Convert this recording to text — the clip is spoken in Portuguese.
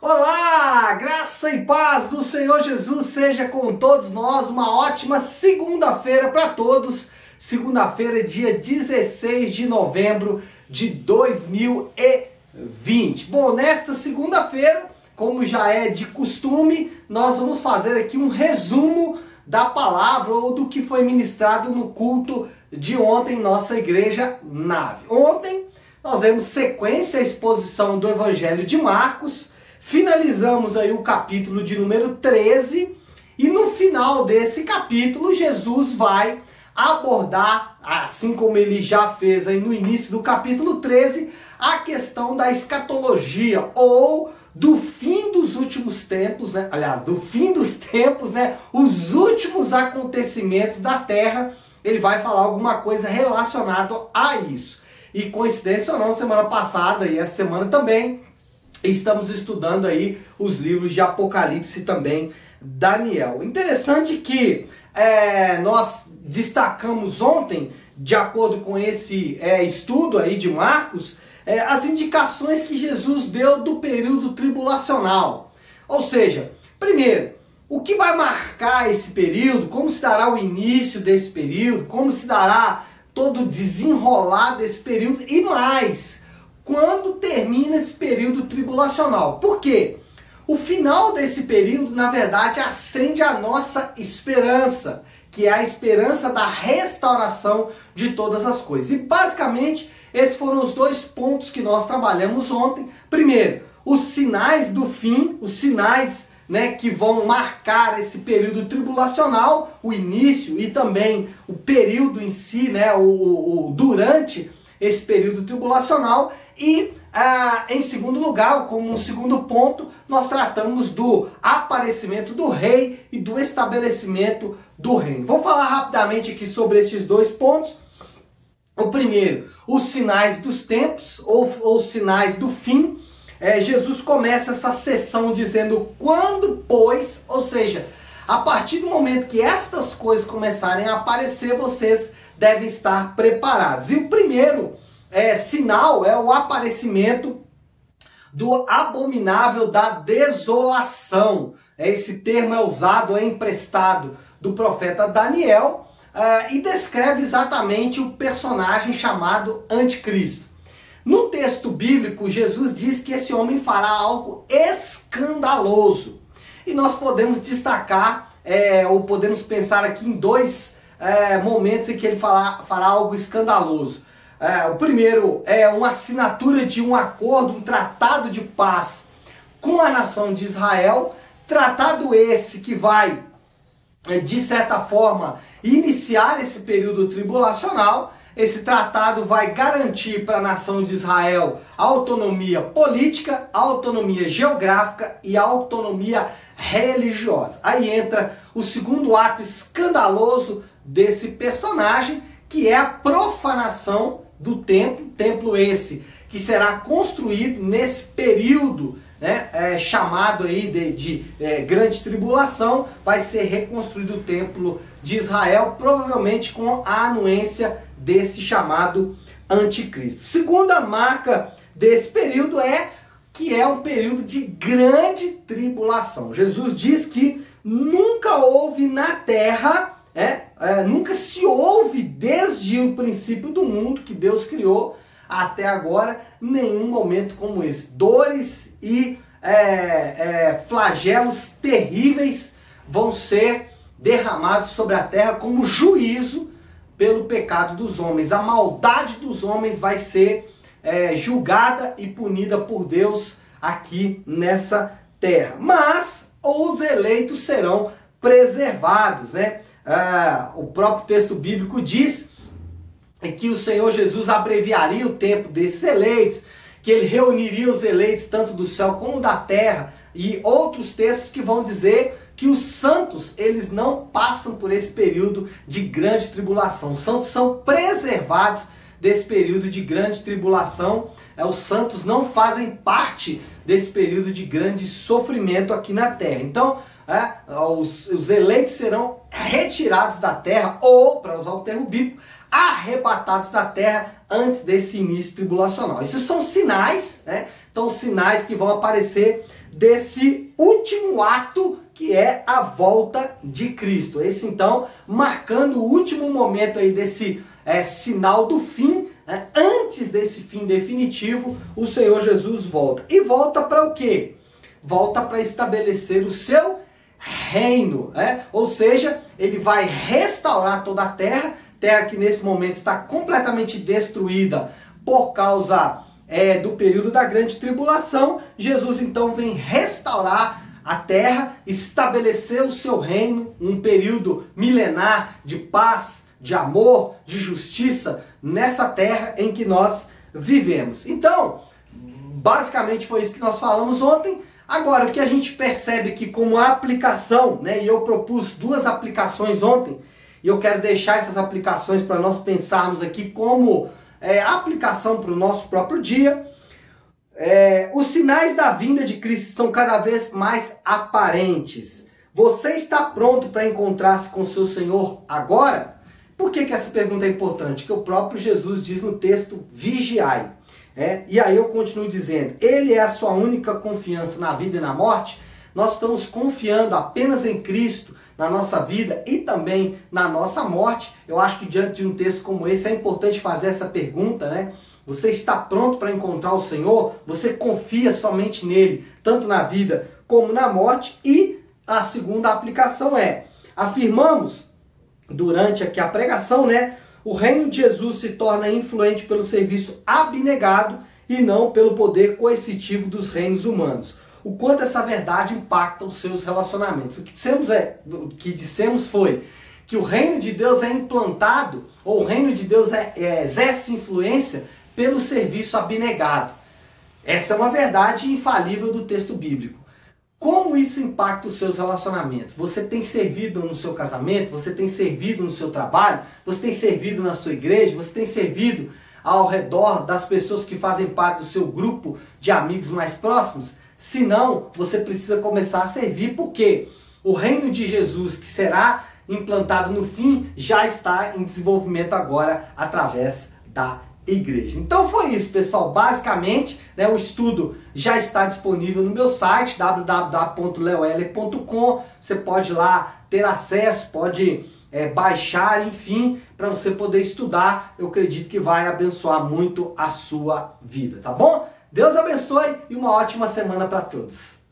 Olá, graça e paz do Senhor Jesus seja com todos nós. Uma ótima segunda-feira para todos. Segunda-feira, dia 16 de novembro de 2020. Bom, nesta segunda-feira, como já é de costume, nós vamos fazer aqui um resumo da palavra ou do que foi ministrado no culto de ontem em nossa igreja Nave. Ontem nós vemos sequência a exposição do Evangelho de Marcos finalizamos aí o capítulo de número 13 e no final desse capítulo Jesus vai abordar, assim como ele já fez aí no início do capítulo 13, a questão da escatologia ou do fim dos últimos tempos, né? Aliás, do fim dos tempos, né? Os últimos acontecimentos da Terra. Ele vai falar alguma coisa relacionada a isso. E coincidência ou não, semana passada e essa semana também, estamos estudando aí os livros de Apocalipse também, Daniel. Interessante que é, nós destacamos ontem, de acordo com esse é, estudo aí de Marcos, é, as indicações que Jesus deu do período tribulacional. Ou seja, primeiro, o que vai marcar esse período, como se dará o início desse período, como se dará todo o desenrolar desse período e mais quando termina esse período tribulacional. Por quê? O final desse período, na verdade, acende a nossa esperança, que é a esperança da restauração de todas as coisas. E basicamente, esses foram os dois pontos que nós trabalhamos ontem. Primeiro, os sinais do fim, os sinais né, que vão marcar esse período tribulacional, o início e também o período em si, né, o, o, o durante esse período tribulacional. E ah, em segundo lugar, como um segundo ponto, nós tratamos do aparecimento do rei e do estabelecimento do reino. Vou falar rapidamente aqui sobre esses dois pontos. O primeiro, os sinais dos tempos ou, ou sinais do fim. É, Jesus começa essa sessão dizendo quando, pois, ou seja, a partir do momento que estas coisas começarem a aparecer, vocês devem estar preparados. E o primeiro é, sinal é o aparecimento do abominável da desolação. Esse termo é usado, é emprestado do profeta Daniel uh, e descreve exatamente o personagem chamado Anticristo. No texto bíblico, Jesus diz que esse homem fará algo escandaloso. E nós podemos destacar, é, ou podemos pensar aqui em dois é, momentos em que ele fará, fará algo escandaloso. É, o primeiro é uma assinatura de um acordo, um tratado de paz com a nação de Israel, tratado esse que vai, é, de certa forma, iniciar esse período tribulacional. Esse tratado vai garantir para a nação de Israel autonomia política, autonomia geográfica e autonomia religiosa. Aí entra o segundo ato escandaloso desse personagem, que é a profanação do templo, templo esse que será construído nesse período né, é, chamado aí de, de é, grande tribulação, vai ser reconstruído o templo de Israel, provavelmente com a anuência desse chamado anticristo. Segunda marca desse período é que é um período de grande tribulação. Jesus diz que nunca houve na terra é, é, nunca se ouve desde o princípio do mundo que Deus criou até agora nenhum momento como esse. Dores e é, é, flagelos terríveis vão ser derramados sobre a terra como juízo pelo pecado dos homens. A maldade dos homens vai ser é, julgada e punida por Deus aqui nessa terra. Mas os eleitos serão preservados, né? Ah, o próprio texto bíblico diz que o Senhor Jesus abreviaria o tempo desses eleitos, que ele reuniria os eleitos tanto do céu como da terra, e outros textos que vão dizer que os santos, eles não passam por esse período de grande tribulação. Os santos são preservados desse período de grande tribulação. É, os santos não fazem parte desse período de grande sofrimento aqui na terra. Então, é, os, os eleitos serão retirados da terra, ou, para usar o termo bíblico, arrebatados da terra antes desse início tribulacional. Esses são sinais, né? Então, sinais que vão aparecer desse último ato que é a volta de Cristo. Esse então marcando o último momento aí desse é, sinal do fim. Né? Antes desse fim definitivo, o Senhor Jesus volta. E volta para o quê? Volta para estabelecer o seu reino, né? ou seja, ele vai restaurar toda a terra, terra que nesse momento está completamente destruída por causa é, do período da grande tribulação. Jesus então vem restaurar a terra, estabelecer o seu reino, um período milenar de paz, de amor, de justiça nessa terra em que nós vivemos. Então, basicamente foi isso que nós falamos ontem. Agora, o que a gente percebe que como aplicação, né, e eu propus duas aplicações ontem, e eu quero deixar essas aplicações para nós pensarmos aqui como é, aplicação para o nosso próprio dia. É, os sinais da vinda de Cristo estão cada vez mais aparentes. Você está pronto para encontrar-se com seu Senhor agora? Por que, que essa pergunta é importante? Que o próprio Jesus diz no texto: vigiai. É, e aí eu continuo dizendo: Ele é a sua única confiança na vida e na morte. Nós estamos confiando apenas em Cristo na nossa vida e também na nossa morte. Eu acho que diante de um texto como esse é importante fazer essa pergunta, né? Você está pronto para encontrar o Senhor? Você confia somente nele, tanto na vida como na morte? E a segunda aplicação é: afirmamos durante aqui a pregação, né? O reino de Jesus se torna influente pelo serviço abnegado e não pelo poder coercitivo dos reinos humanos. O quanto essa verdade impacta os seus relacionamentos. O que dissemos, é, o que dissemos foi que o reino de Deus é implantado, ou o reino de Deus é, é, exerce influência pelo serviço abnegado. Essa é uma verdade infalível do texto bíblico. Como isso impacta os seus relacionamentos? Você tem servido no seu casamento? Você tem servido no seu trabalho? Você tem servido na sua igreja? Você tem servido ao redor das pessoas que fazem parte do seu grupo de amigos mais próximos? Se não, você precisa começar a servir porque o reino de Jesus que será implantado no fim já está em desenvolvimento agora através da igreja. Então foi isso, pessoal. Basicamente, né, o estudo já está disponível no meu site www.leoeller.com. Você pode lá ter acesso, pode é, baixar, enfim, para você poder estudar. Eu acredito que vai abençoar muito a sua vida, tá bom? Deus abençoe e uma ótima semana para todos.